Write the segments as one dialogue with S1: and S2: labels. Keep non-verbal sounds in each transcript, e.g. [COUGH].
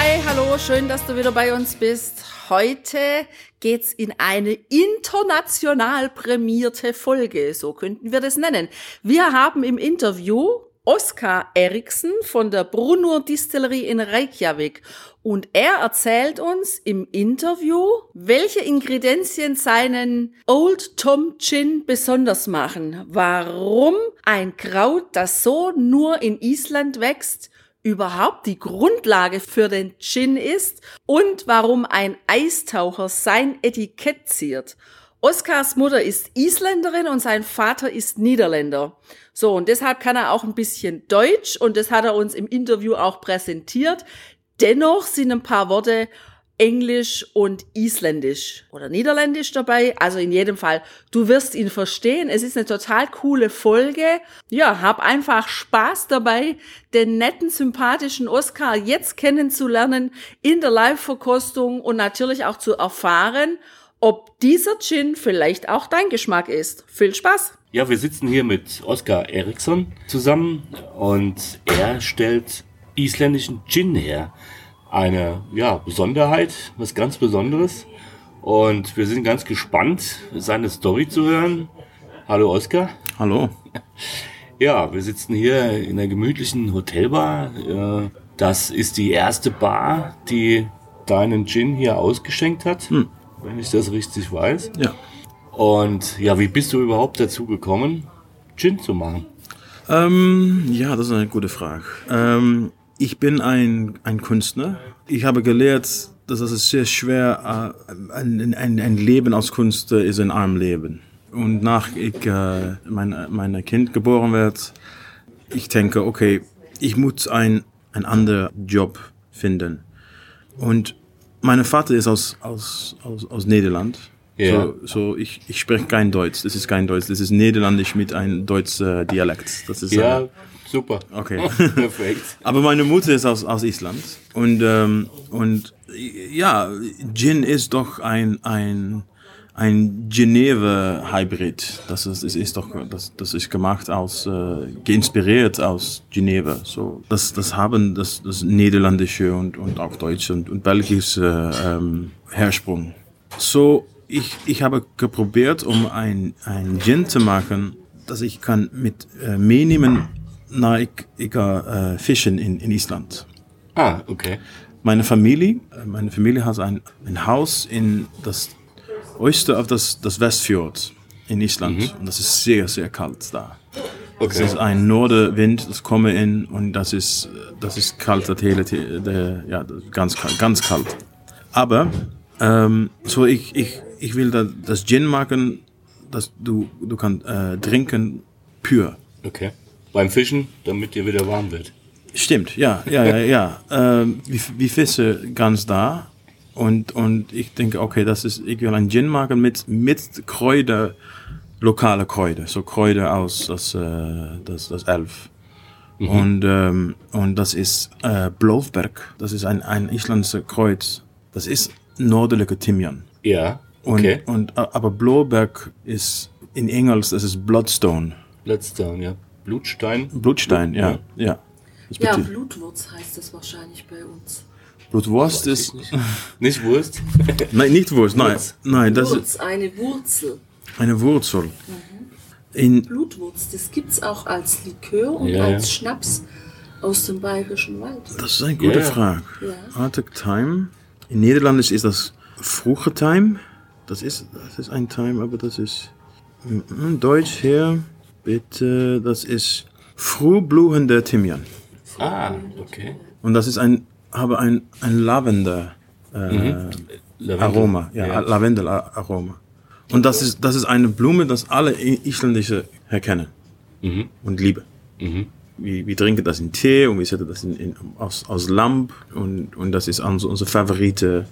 S1: Hi, hallo, schön, dass du wieder bei uns bist. Heute geht's in eine international prämierte Folge, so könnten wir das nennen. Wir haben im Interview Oskar Eriksen von der Brunner Distillerie in Reykjavik und er erzählt uns im Interview, welche Ingredienzien seinen Old Tom Gin besonders machen, warum ein Kraut, das so nur in Island wächst, überhaupt die Grundlage für den Gin ist und warum ein Eistaucher sein Etikett ziert. Oskars Mutter ist Isländerin und sein Vater ist Niederländer. So, und deshalb kann er auch ein bisschen Deutsch und das hat er uns im Interview auch präsentiert. Dennoch sind ein paar Worte Englisch und Isländisch oder Niederländisch dabei. Also in jedem Fall, du wirst ihn verstehen. Es ist eine total coole Folge. Ja, hab einfach Spaß dabei, den netten, sympathischen Oscar jetzt kennenzulernen in der Live-Verkostung und natürlich auch zu erfahren, ob dieser Gin vielleicht auch dein Geschmack ist. Viel Spaß!
S2: Ja, wir sitzen hier mit Oskar Eriksson zusammen und er stellt isländischen Gin her eine ja, Besonderheit, was ganz Besonderes. Und wir sind ganz gespannt, seine Story zu hören. Hallo Oskar.
S3: Hallo.
S2: Ja, wir sitzen hier in einer gemütlichen Hotelbar. Das ist die erste Bar, die deinen Gin hier ausgeschenkt hat, hm. wenn ich das richtig weiß.
S3: Ja.
S2: Und ja, wie bist du überhaupt dazu gekommen, Gin zu machen?
S3: Ähm, ja, das ist eine gute Frage. Ähm, ich bin ein, ein Künstler. Ich habe gelernt, dass es sehr schwer äh, ein, ein, ein Leben als Künstler ist ein arm Leben. Und nach ich äh, mein, mein Kind geboren wird, ich denke, okay, ich muss ein, ein anderer Job finden. Und mein Vater ist aus, aus, aus, aus Niederland.
S2: Ja.
S3: So, so ich, ich spreche kein Deutsch. Das ist kein Deutsch. Das ist Niederländisch mit einem deutschen Dialekt. Das ist
S2: ja,
S3: äh,
S2: super.
S3: Okay. [LAUGHS]
S2: Perfekt.
S3: Aber meine Mutter ist aus, aus Island. Und, ähm, und ja, Gin ist doch ein, ein, ein Geneva-Hybrid. Das ist, ist, ist doch, das, das ist gemacht aus, äh, geinspiriert aus Geneva. So, das, das haben das, das niederländische und, und auch deutsche und, und belgische ähm, Hersprung. So, ich, ich habe geprobiert, um ein, ein Gin zu machen, dass ich kann mit äh, nach ich, ich äh, fischen in, in Island.
S2: Ah, okay.
S3: Meine Familie, meine Familie hat ein, ein Haus in das Oster auf das, das Westfjord in Island. Mhm. Und das ist sehr, sehr kalt da.
S2: Okay.
S3: Das ist ein Norderwind, das komme in und das ist, das ist kalt, das hele, der, ja, ganz kalt, ganz kalt. Aber, ähm, so ich, ich, ich will da, das Gin machen, dass du, du kannst äh, trinken pur.
S2: Okay. Beim Fischen, damit dir wieder warm wird.
S3: Stimmt, ja, ja, ja, ja. [LAUGHS] ähm, wie, wie Fische ganz da. Und, und ich denke, okay, das ist, ich will ein Gin machen mit, mit Kräuter, lokale Kräuter, so Kräuter aus das, äh, das, das Elf. Mhm. Und, ähm, und das ist äh, Blofberg, das ist ein, ein isländisches Kreuz. Das ist nordliche Thymian.
S2: Ja, okay.
S3: Und, und, aber Blofberg ist in Engels, das ist Bloodstone.
S2: Bloodstone, ja. Blutstein.
S3: Blutstein, ja, ja.
S1: Ja, Blutwurz heißt das wahrscheinlich bei uns.
S3: Blutwurst ist.
S2: Nicht. nicht Wurst? [LAUGHS]
S3: nein, nicht Wurst, nein.
S2: Wurz.
S3: Nein, das
S1: Wurz,
S3: ist
S1: eine Wurzel.
S3: eine Wurzel.
S1: Mhm.
S3: In,
S1: Blutwurz, das gibt's auch als Likör und
S2: Ja,
S1: als
S2: ja.
S1: Schnaps aus dem bayerischen Wald.
S3: das ist eine gute
S2: Ja, ja.
S3: Frage.
S1: Ja.
S3: Arctic Time. In Niederländisch ist das Fruche Time. Das ist, das ist ein Time, aber das ist. mm, Deutsch hier, bitte. Das ist frühblühender Thymian.
S2: Ah, okay.
S3: Und das ist ein, habe ein, ein Lavender. Äh,
S2: Lavendel.
S3: Aroma, ja,
S2: Ja.
S3: Lavendel-Aroma. Und das ist, das ist eine Blume, das alle Isländische erkennen
S2: Mhm.
S3: und lieben.
S2: Mhm.
S3: Wir, wir trinken das in Tee und wir setzen das in, in, aus, aus Lamp und, und das ist unser, unser favorite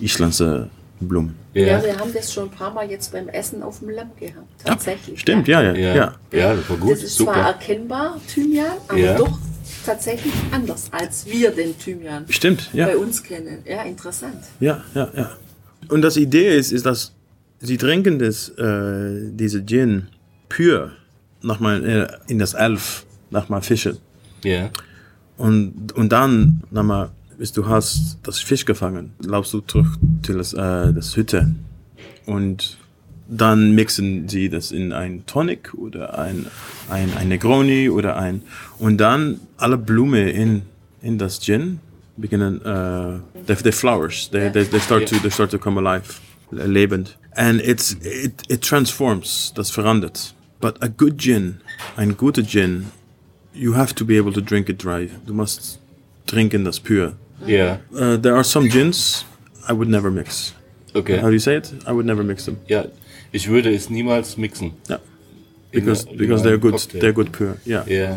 S3: isländische Blumen.
S1: Ja.
S2: Ja,
S1: wir haben das schon ein paar Mal jetzt beim Essen auf dem Lamm gehabt. Tatsächlich.
S3: Stimmt, ja, ja,
S2: ja,
S3: ja.
S2: ja, das war gut,
S1: Das ist zwar
S2: super.
S1: erkennbar, Thymian, aber
S2: Ja.
S1: doch tatsächlich anders, als wir den Thymian
S3: Stimmt, ja.
S1: bei uns kennen. Ja, interessant.
S3: Ja, ja, ja. Und das Idee ist, ist, dass sie trinken das, äh, diese Gin pur, nochmal äh, in das Elf, nochmal fischen.
S2: Ja,
S3: Und, und dann, nochmal, bis du hast das Fisch gefangen, laufst du zurück zu das, äh, das Hütte. Und dann mixen sie das in ein Tonic oder ein, ein, ein Negroni oder ein, und dann alle Blumen in, in das Gin beginnen, äh, the, the flowers, they, they, they start to, they start to come alive, lebend. And it's, it, it transforms, das verändert. But a good gin, ein guter Gin, you have to be able to drink it dry. Du musst trinken das pur.
S2: Ja,
S3: Uh, there are some gins I would never mix. How do
S2: okay.
S3: you say it? I would never mix them.
S2: Ja, ich würde es niemals mixen.
S3: Yeah. Because
S2: In
S3: because
S2: in
S3: they're good.
S2: cocktail.
S3: They're good pure. Yeah.
S2: Ja,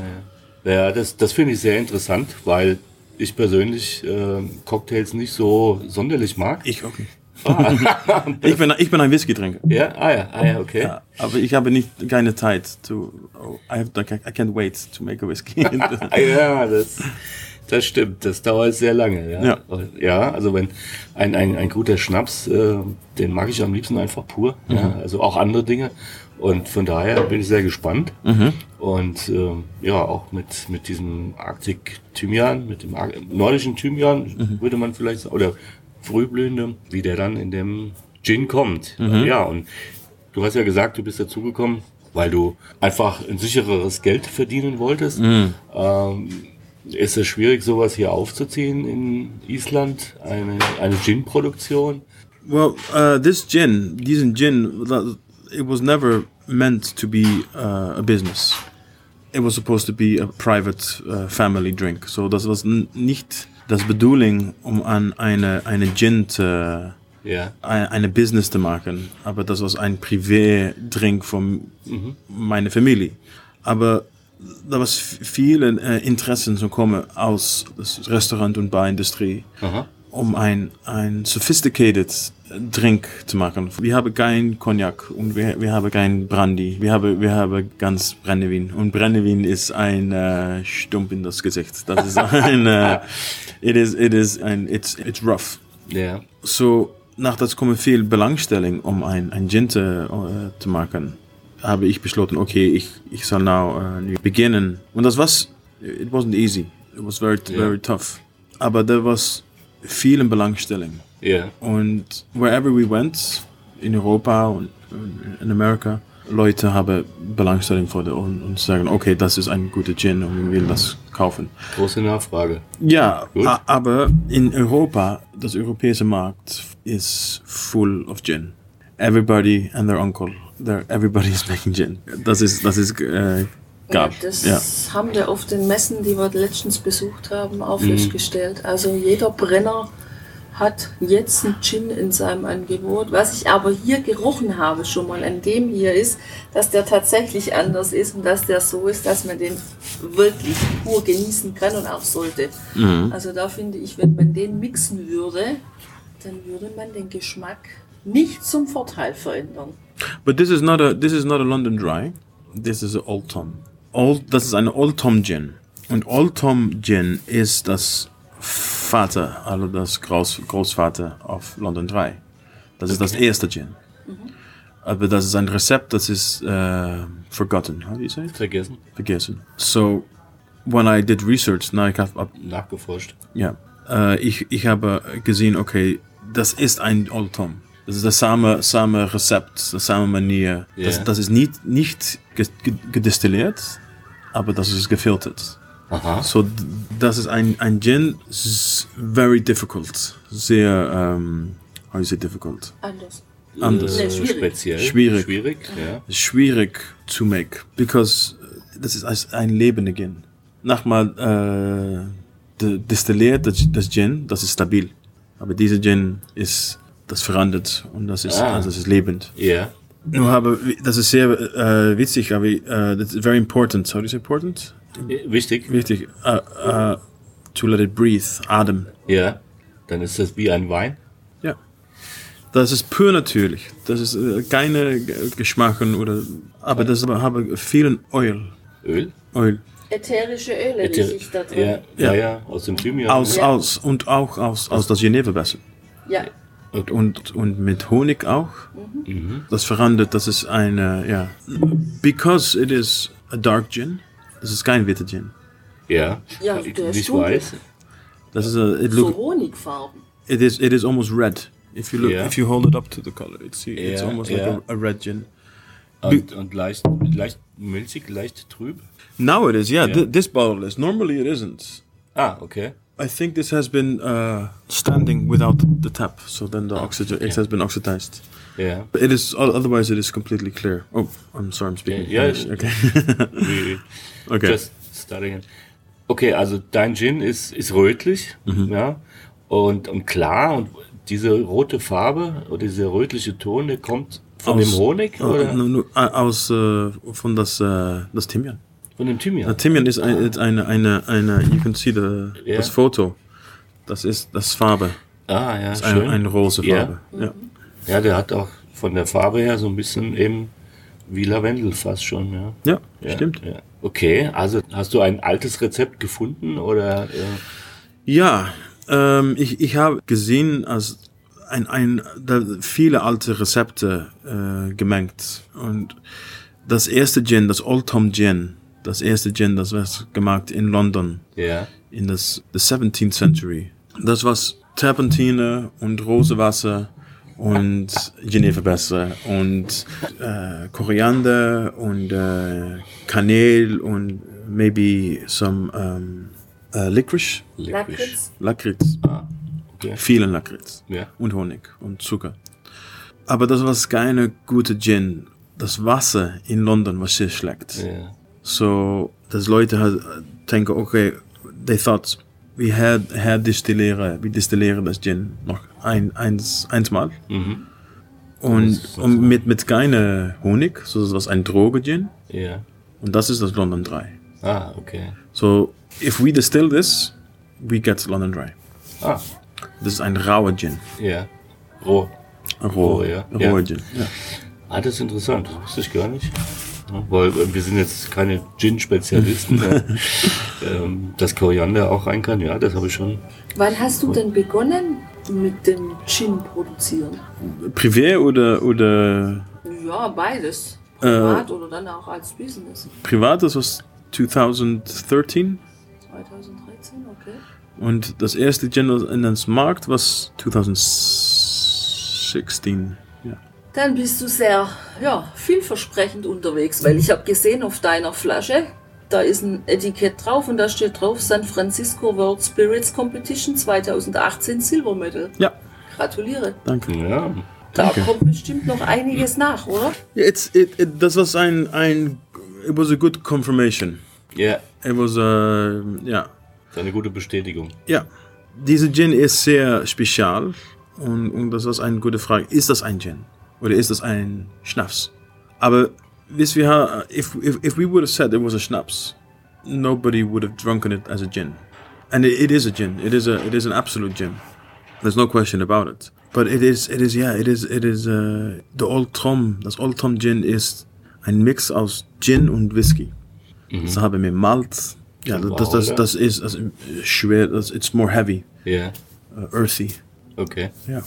S2: ja. ja das, das finde ich sehr interessant, weil ich persönlich äh, Cocktails nicht so sonderlich mag.
S3: Ich okay. [LAUGHS] ich bin ich bin ein Whisky-Trinker.
S2: Ja, ah ja, ah ja, okay.
S3: Ja, aber ich habe nicht keine Zeit to. Oh, I have I can't wait to make a whiskey.
S2: Ah, [LAUGHS] Ja, das, [LAUGHS] das stimmt. Das dauert sehr lange. Ja,
S3: Ja.
S2: ja also wenn ein, ein, ein guter Schnaps, äh, den mag ich am liebsten einfach pur. Ja, also auch andere Dinge. Und von daher bin ich sehr gespannt. Und ähm, ja, auch mit, mit diesem Arctic Thymian, mit dem Ar nordischen Thymian, würde man vielleicht sagen, oder frühblühende, wie der dann in dem Gin kommt. Ja, und du hast ja gesagt, du bist dazugekommen, weil du einfach ein sichereres Geld verdienen wolltest. Ähm, ist es schwierig, sowas hier aufzuziehen in Island? Eine, eine Gin-Produktion?
S3: well, uh, this gin, diesen gin, it was never meant to be uh, a business. It was supposed to be a private uh, family drink. So das was n- nicht das Bedoeling, um an eine eine Gin zu ein- eine Business zu machen, aber das war ein Privatdrink von meiner Familie. Aber da was viele äh, Interessen zu kommen aus Restaurant- und Barindustrie,
S2: Aha.
S3: um ein, ein sophisticated Drink zu machen. Wir haben kein Cognac und wir, wir haben kein Brandy. Wir haben, wir haben ganz Brennevin. Und Brennevin ist ein äh, Stump in das Gesicht. Das ist [LAUGHS] ein, äh, it is, it is ein, it's, it's rough.
S2: Ja.
S3: So, nach das kommen viel Belangstellung, um ein, ein Gin zu, äh, zu machen, habe ich beschlossen, okay, ich, ich soll now nu beginnen. Und das was, it wasn't easy. It was very, very tough. Aber da was viel Belangstellung.
S2: Ja.
S3: Und wherever we went, in Europa und in Amerika, Leute haben Belangstellung vor der und, und sagen, okay, das ist ein guter Gin und wir will das kaufen.
S2: Große Nachfrage.
S3: Ja, aber in Europa, das europäische Markt ist full of gin. Everybody and their uncle, everybody is making gin. Das ist, das ist, äh, gab.
S1: Ja, das
S3: Ja.
S1: haben wir auf den Messen, die wir letztens besucht haben, auch
S3: Mhm.
S1: festgestellt. Also jeder Brenner hat jetzt einen Gin in seinem Angebot. Was ich aber hier gerochen habe schon mal an dem hier ist, dass der tatsächlich anders ist und dass der so ist, dass man den wirklich pur genießen kann und auch sollte.
S3: Mhm.
S1: Also da finde ich, wenn man den mixen würde, dann würde man den Geschmack nicht zum Vorteil verändern.
S3: But this is not a, this is not a London Dry. This is a Old Tom. Old, das ist eine Old Tom Gin. Und Old Tom Gin ist das Vater, also das Groß, Großvater auf London Dry. Das ist das erste Gin. Aber das ist ein Rezept, das ist äh, forgotten. How do you say it?
S2: Vergessen.
S3: vergessen. So, when I did research, na, ich habe,
S2: Nachgeforscht.
S3: ja, äh, ich, ich habe gesehen, okay, das ist ein Old Tom. Das ist das same, same Rezept, das same Manier.
S2: Ja.
S3: Das, das ist nicht, nicht ge- ge- gedestilliert, aber das ist gefiltert.
S2: Aha.
S3: So, das ist ein, ein Gin, very difficult. Sehr, ähm, how you say difficult?
S1: Anders.
S3: Anders.
S2: Äh,
S1: schwierig.
S2: Speziell.
S3: Schwierig.
S2: Schwierig, ja.
S3: schwierig to make, because äh, das ist ein lebender Gin. Nochmal, äh, de, destilliert das, das Gin, das ist stabil. Aber dieser Gin ist, das verändert und das ist,
S2: Ah.
S3: also das ist lebend.
S2: Ja.
S3: Nur habe, das ist sehr äh, witzig, aber äh, das ist very important. You say important?
S2: Äh, Wichtig.
S3: Wichtig. Äh, äh, to let it breathe, Atem.
S2: Ja. Dann ist das wie ein Wein.
S3: Ja. Das ist pur natürlich. Das ist äh, keine Geschmacken oder, aber das habe vielen Öl.
S2: Öl?
S3: Öl.
S1: Ätherische Öle,
S2: Äther-
S1: die sich da drin.
S2: Ja, ja,
S3: Ja.
S2: ja, aus dem Thymian.
S3: Aus,
S1: Ja.
S3: aus und auch aus, aus das Genevewasser.
S1: Ja.
S3: Und, und, und mit Honig auch. Das verandert, das ist eine, ja. Because it is a dark gin, das ist kein Bitter Gin.
S2: ja,
S1: Ja,
S2: ich,
S1: der ist
S2: weiß.
S3: Das ist a, it
S1: So Honigfarben.
S3: it is, it is almost red. If you look,
S2: Yeah.
S3: if you hold it up to the color, it's, it's
S2: Yeah,
S3: almost
S2: yeah.
S3: like a, a red gin.
S2: Und, und leicht, leicht milchig, leicht trüb.
S3: Now it is, yeah.
S2: Yeah.
S3: thi- this bottle is. Normally it isn't.
S2: Ah, okay.
S3: I think this has been uh, standing without the tap, so then the oxygen it has been oxidized.
S2: Ja.
S3: It is otherwise it is completely clear. Oh, I'm sorry, I'm speaking
S2: Yeah, yeah.
S3: Okay. [LAUGHS]
S2: We [LAUGHS]
S3: okay.
S2: Just starting. Okay, also dein Gin ist, ist rötlich,
S3: Mhm.
S2: ja, und, und klar und diese rote Farbe oder dieser rötliche Ton, der kommt von
S3: Aus-
S2: dem Honig
S3: Uh,
S2: oder
S3: no, no, aus äh, von das äh, das Thymian.
S2: Dem
S3: Uh,
S2: Thymian?
S3: Thymian ist ein, ist eine eine eine. You can see the
S2: Yeah.
S3: das Foto. Das ist das Farbe.
S2: Ah, ja,
S3: Das ist
S2: schön.
S3: eine, eine rose
S2: Ja.
S3: Farbe. Ja.
S2: Ja, der hat auch von der Farbe her so ein bisschen eben wie Lavendel fast schon, ja.
S3: Ja,
S2: ja
S3: stimmt.
S2: Ja. Okay, also hast du ein altes Rezept gefunden oder? Äh,
S3: Ja, ähm, ich, ich habe gesehen, als ein, ein, da viele alte Rezepte äh, gemengt. Und das erste Gin, das Old Tom Gin, das erste Gin, das war gemacht in London
S2: ja,
S3: in das the 17th century. Das war Terpentine und Rosewasser und Genevewasser und äh, Koriander und äh, Kanel und maybe some um, uh, licorice,
S1: Lakritz.
S3: Lakritz,
S2: Ah, okay.
S3: vielen Lakritz
S2: Ja.
S3: und Honig und Zucker. Aber das war keine gute Gin. Das Wasser in London war sehr schlecht.
S2: Ja.
S3: So, dass Leute halt denken, okay, they thought, we had, had distilleren, wir destillieren das Gin noch ein, eins, einsmal.
S2: Mhm.
S3: Und, und mit, mit keine Honig, so das was ein Droge Gin.
S2: Ja.
S3: Und das ist das London Dry.
S2: Ah, okay.
S3: So, if we distill this, we get London Dry.
S2: Ah,
S3: Das ist ein rauer Gin.
S2: ja. Roh.
S3: Roher,
S2: Roh, ja.
S3: roher
S2: Ja.
S3: Gin. Ja.
S2: Ah, das ist interessant. Das wusste ich gar nicht. Weil äh, wir sind jetzt keine Gin-Spezialisten. [LAUGHS] ähm, dass Koriander auch rein kann, ja, das habe ich schon.
S1: Wann hast du denn begonnen mit dem Gin produzieren?
S3: Privé oder, oder
S1: Ja, beides. Privat oder dann auch als Business.
S3: privat, das war 2013.
S1: 2013, okay.
S3: Und das erste Gin in das Markt war 2016.
S1: Dann bist du sehr, ja, vielversprechend unterwegs, weil ich habe gesehen auf deiner Flasche, da ist ein Etikett drauf und da steht drauf San Francisco World Spirits Competition 2018 Silver Medal.
S3: ja,
S1: Gratuliere.
S3: danke.
S2: Ja.
S1: Da
S3: Danke.
S1: kommt bestimmt noch einiges nach, oder?
S3: It's, it, it, das war ein, ein, it was a good confirmation.
S2: Ja,
S3: It was a, ja,
S2: ist eine gute Bestätigung.
S3: ja. Diese Gin ist sehr spezial und, und das ist eine gute Frage. Ist das ein Gin oder ist das ein Schnaps? Aber wisst wir, if, if, if we would have said it was a Schnaps, nobody would have drunken it as a gin. And it, it is a gin. It is a it is an absolute gin. There's no question about it. But it is it is yeah it is it is uh, the Old Tom. Das Old Tom Gin ist ein Mix aus Gin und Whisky. Das haben wir Malt. Ja, das das
S2: ja.
S3: das ist das schwer. Das, it's more heavy,
S2: Yeah.
S3: uh, earthy.
S2: okay.
S3: Ja.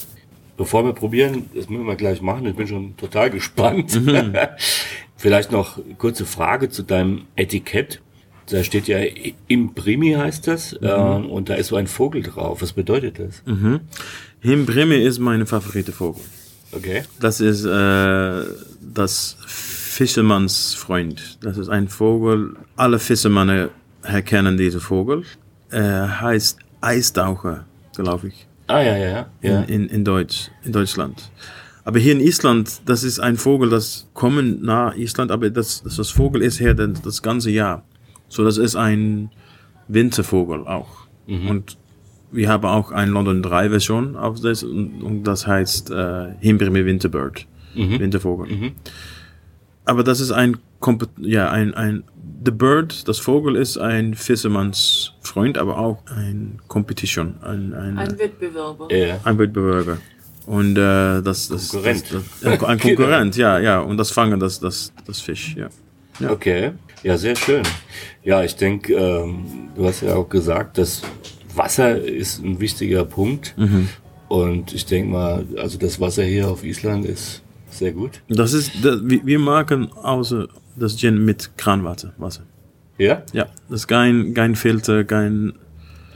S2: Bevor wir probieren, das müssen wir gleich machen. Ich bin schon total gespannt.
S3: Mhm. [LAUGHS]
S2: Vielleicht noch kurze Frage zu deinem Etikett. Da steht ja Imprimi heißt das
S3: Mhm.
S2: äh, und da ist so ein Vogel drauf. Was bedeutet das?
S3: Himbreme ist meine favorite Vogel.
S2: Okay.
S3: Das ist äh, das Fischermannsfreund. Das ist ein Vogel. Alle Fischermänner erkennen diesen Vogel. Er heißt Eistaucher, glaube ich,
S2: Ah ja, ja, ja.
S3: in, in, in Deutsch, in Deutschland. Aber hier in Island, das ist ein Vogel, das kommen nach Island, aber das, das, Vogel ist hier das, das ganze Jahr. So, das ist ein Wintervogel auch. Und wir haben auch ein London 3 Version auf das und, das heißt äh, Himbrime Winterbird, Wintervogel. Aber das ist ein, Kompe- ja, ein, ein, the Bird, das Vogel ist ein Fischermanns Freund, aber auch ein Competition, ein, ein,
S1: Ein Wettbewerber.
S2: ja.
S3: ein Wettbewerber. Und äh, das, das,
S2: Konkurrent.
S3: Das, das, ein [LAUGHS] Konkurrent, ja, ja. Und das Fangen, das, das, das Fisch, ja. Ja.
S2: Okay, ja, sehr schön. Ja, ich denke, ähm, du hast ja auch gesagt, dass Wasser ist ein wichtiger Punkt. Und ich denke mal, also das Wasser hier auf Island ist sehr gut.
S3: Das ist, das, wir machen außer das Gin mit Kranwasser. Wasser.
S2: Ja?
S3: Ja, das ist kein, kein Filter, kein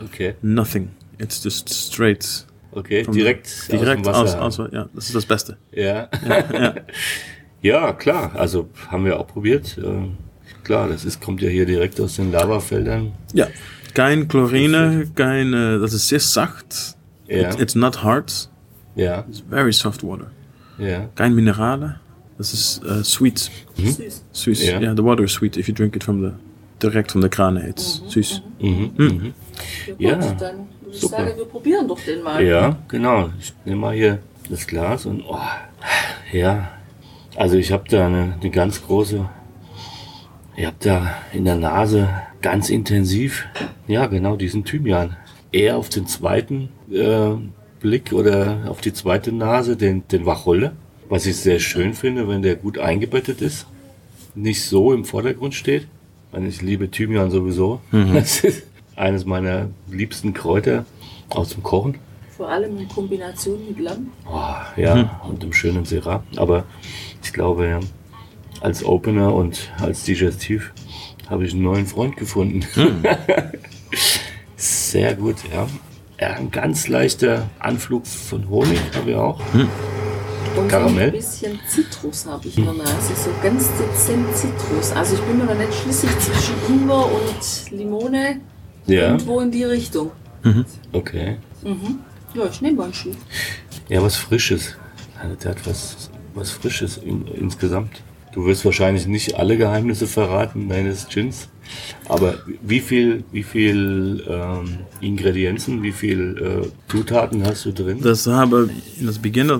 S2: Okay.
S3: nothing. It's just straight.
S2: Okay,
S3: from
S2: direkt,
S3: direkt
S2: aus
S3: aus,
S2: dem Wasser.
S3: aus, ja, das ist das Beste.
S2: Ja. [LAUGHS] Ja, klar. Also haben wir auch probiert. Ähm, klar, das ist, kommt ja hier direkt aus den Lavafeldern.
S3: Ja, kein Chlorine, kein, äh, das ist sehr sacht.
S2: Ja.
S3: It, it's not hard.
S2: Ja,
S3: It's very soft water.
S2: Ja.
S3: Kein Minerale. Das ist äh, sweet.
S1: Süß.
S3: Süß.
S2: Ja.
S3: Yeah, the water is sweet if you drink it from the direkt von der Krane. It's süß.
S2: Mhm. Mhm.
S1: Ja,
S2: Ja,
S1: gut, dann würde ich
S2: super.
S1: sagen, wir probieren doch den mal.
S2: Ja, genau. Ich nehme mal hier das Glas und oh, ja. Also ich habe da eine, eine ganz große. Ich habe da in der Nase ganz intensiv, ja genau diesen Thymian. Eher auf den zweiten äh, Blick oder auf die zweite Nase den, den Wacholder. Was ich sehr schön finde, wenn der gut eingebettet ist. Nicht so im Vordergrund steht. Ich liebe Thymian sowieso. Das ist eines meiner liebsten Kräuter aus dem Kochen.
S1: Vor allem in Kombination mit Lamm.
S2: Oh, ja, und dem schönen Syrah. Aber ich glaube, ja, als Opener und als Digestiv habe ich einen neuen Freund gefunden. [LAUGHS] Sehr gut, ja. Ja. Ein ganz leichter Anflug von Honig habe ich auch.
S1: Und
S2: Karamell?
S1: so ein bisschen Zitrus habe ich in der Nase. So ganz dezent Zitrus. Also ich bin mir noch nicht schlüssig zwischen Ingwer und Limone.
S2: Ja,
S1: Irgendwo in die Richtung.
S2: okay.
S1: Ja, ich nehme mal einen Schluck.
S2: Ja, was Frisches. Also, Der hat was, was Frisches in, insgesamt. Du wirst wahrscheinlich nicht alle Geheimnisse verraten deines Gins. Aber wie viel, wie viel ähm, Ingredienzen, wie viel äh, Zutaten hast du drin?
S3: Das habe in das Beginn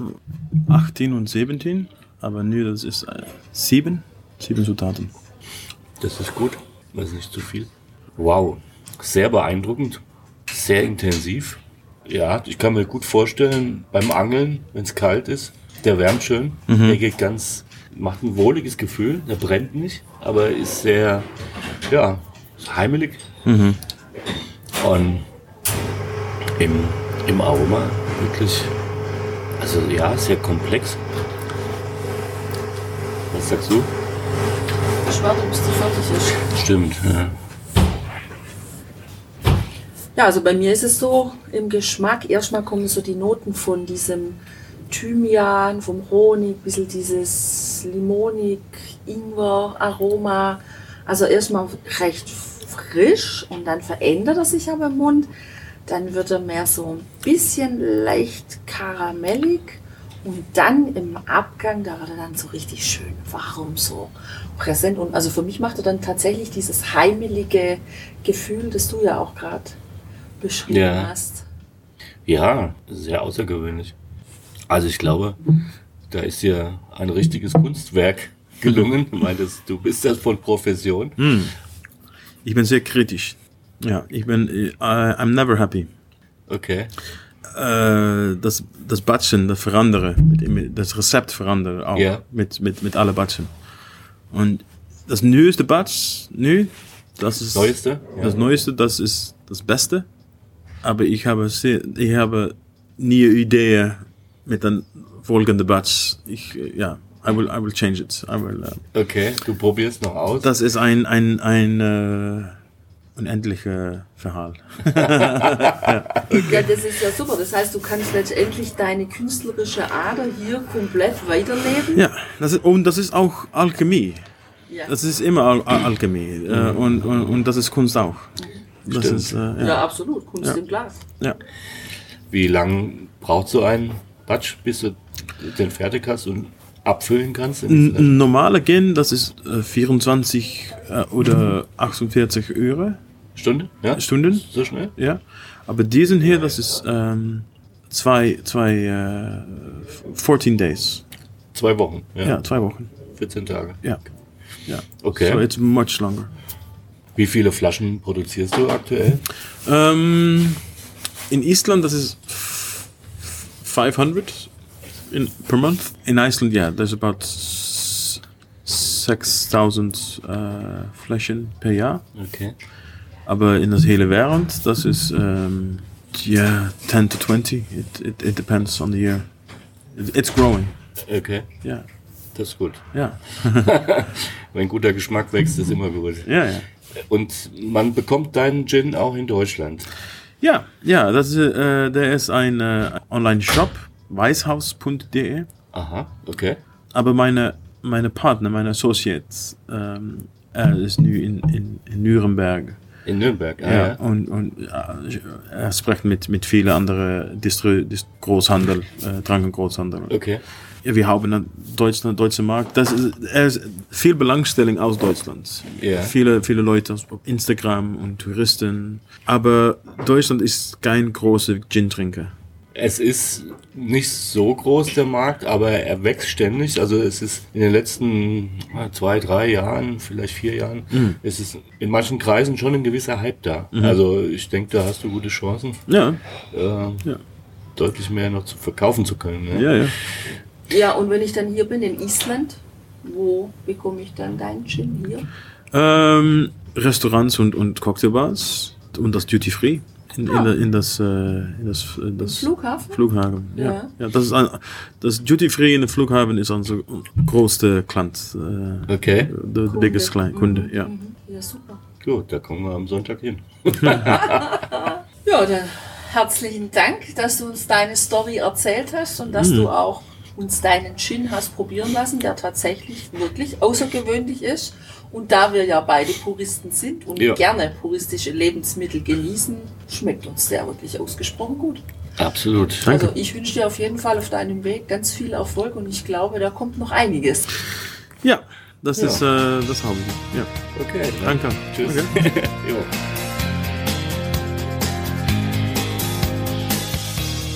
S3: 18 und 17, aber nu das ist äh, 7, 7 Zutaten.
S2: Das ist gut. Das ist nicht zu viel. Wow. Sehr beeindruckend. Sehr intensiv. Ja, ich kann mir gut vorstellen, beim Angeln, wenn es kalt ist, der wärmt schön. Der geht ganz, macht ein wohliges Gefühl. Der brennt nicht, aber ist sehr, ja, ist heimelig. Und im, im Aroma wirklich, also ja, sehr komplex. Was sagst du?
S1: Ich warte, bis die fertig ist.
S2: Stimmt, ja.
S1: Ja, also bei mir ist es so, im Geschmack, erstmal kommen so die Noten von diesem Thymian, vom Honig, ein bisschen dieses Limonik, Ingwer, Aroma. Also erstmal recht frisch und dann verändert er sich aber im Mund. Dann wird er mehr so ein bisschen leicht karamellig und dann im Abgang, da wird er dann so richtig schön warm, so präsent. Und also für mich macht er dann tatsächlich dieses heimelige Gefühl, das du ja auch gerade beschrieben
S2: Ja.
S1: hast.
S2: Ja, sehr außergewöhnlich. Also ich glaube, da ist dir ein richtiges Kunstwerk gelungen. [LAUGHS] Du meintest, du bist das von Profession.
S3: Ich bin sehr kritisch. Ja, ich bin, äh, I'm never happy.
S2: Okay.
S3: Äh, das, das Batchen, das verandere, das Rezept verandere auch
S2: Ja.
S3: mit, mit, mit alle Batchen. Und das neueste Batch, nu, das ist
S2: Neueste? Ja.
S3: das Neueste, das ist das Beste. Aber ich habe, sehr, ich habe nie Idee mit dem folgenden Batch. Ich, äh, ja, I will, I will change it. I will, äh,
S2: Okay, du probierst noch aus.
S3: das ist ein, ein, ein äh, unendlicher Verhalt. [LAUGHS]
S1: Ja, das ist ja super. Das heißt, du kannst letztendlich deine künstlerische Ader hier komplett weiterleben.
S3: Ja, das ist, und das ist auch Alchemie.
S1: Ja.
S3: Das ist immer Al Al Alchemie. Äh, und, und, und das ist Kunst auch. Das
S2: Stimmt.
S3: ist, äh, ja.
S1: Ja, absolut. Kunst im Glas.
S3: ja.
S2: Wie lang braucht so ein Batsch, bis du den fertig hast und abfüllen kannst?
S3: Ein normaler Gin, das ist äh, 24 äh, oder 48 Euro
S2: Stunde? Ja?
S3: Stunden.
S2: So schnell?
S3: Ja. Aber diesen hier, das ist ähm, zwei, zwei äh, 14 Days.
S2: Zwei Wochen. Ja.
S3: Ja, zwei Wochen.
S2: 14 Tage.
S3: Ja. ja.
S2: Okay.
S3: So it's much longer.
S2: Wie viele Flaschen produzierst du aktuell?
S3: Ähm, in Island, das ist 500 in per month. In Iceland, yeah, there's about s- 6,000 uh, Flaschen per Jahr.
S2: Okay.
S3: Aber in das hele Wereld, das ist um, yeah, 10 to 20. It, it, it depends on the year. It, it's growing.
S2: Okay.
S3: Yeah,
S2: Das ist gut.
S3: yeah, [LAUGHS]
S2: Wenn guter Geschmack wächst, ist immer gut.
S3: yeah, yeah.
S2: Und man bekommt deinen Gin auch in Deutschland.
S3: Ja, ja, das ist, äh, der ist ein äh, Online-Shop, weißhaus.de.
S2: Aha, okay.
S3: Aber meine, meine Partner, meine Associates, ähm, er ist nu in, in, in Nürnberg.
S2: In Nürnberg. Ah,
S3: Ja,
S2: ja.
S3: und, und äh, er spricht mit, mit vielen anderen Distri Dist Großhandel, äh, Krankengroßhandel.
S2: Okay.
S3: Ja, wir haben einen deutschen Markt. Das ist, er ist viel Belangstellung aus Deutschland.
S2: Ja.
S3: Viele, viele Leute auf Instagram und Touristen. Aber Deutschland ist kein großer Gin-Trinker.
S2: Es ist nicht so groß, der Markt, aber er wächst ständig. Also es ist in den letzten ah, zwei, drei Jahren, vielleicht vier Jahren,
S3: Mhm.
S2: es ist in manchen Kreisen schon ein gewisser Hype da. Also ich denke, da hast du gute Chancen,
S3: Ja,
S2: äh,
S3: Ja.
S2: deutlich mehr noch zu verkaufen zu können. Ne?
S3: ja, ja.
S1: Ja, und wenn ich dann hier bin in Island, wo bekomme ich dann deinen Gin hier?
S3: Ähm, Restaurants und, und Cocktailbars und das Duty Free in, in, der- in das, äh, in das, in das
S1: Flughafen?
S3: Flughafen. Ja.
S1: Ja.
S3: ja. das ist ein, das Duty Free in der Flughafen ist unser größter Klient, äh,
S2: Okay,
S3: the, the biggest client, Kunde. Ja.
S1: Mhm. Ja, super.
S2: gut, da kommen wir am Sonntag hin. [LAUGHS]
S1: Ja, dann herzlichen Dank, dass du uns deine Story erzählt hast und dass du auch uns deinen Gin hast probieren lassen, der tatsächlich wirklich außergewöhnlich ist. Und da wir ja beide Puristen sind und
S2: Ja.
S1: gerne puristische Lebensmittel genießen, schmeckt uns der wirklich ausgesprochen gut.
S2: Absolut.
S3: Danke.
S1: Also ich wünsche dir auf jeden Fall auf deinem Weg ganz viel Erfolg und ich glaube, da kommt noch einiges.
S3: ja, das
S2: Ja.
S3: ist äh, das haben wir. Ja.
S2: Okay,
S3: Danke.
S2: Tschüss.
S3: Okay. [LAUGHS]
S2: jo.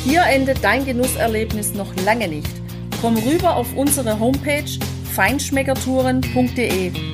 S1: Hier endet dein Genusserlebnis noch lange nicht. Komm rüber auf unsere Homepage feinschmeckertouren.de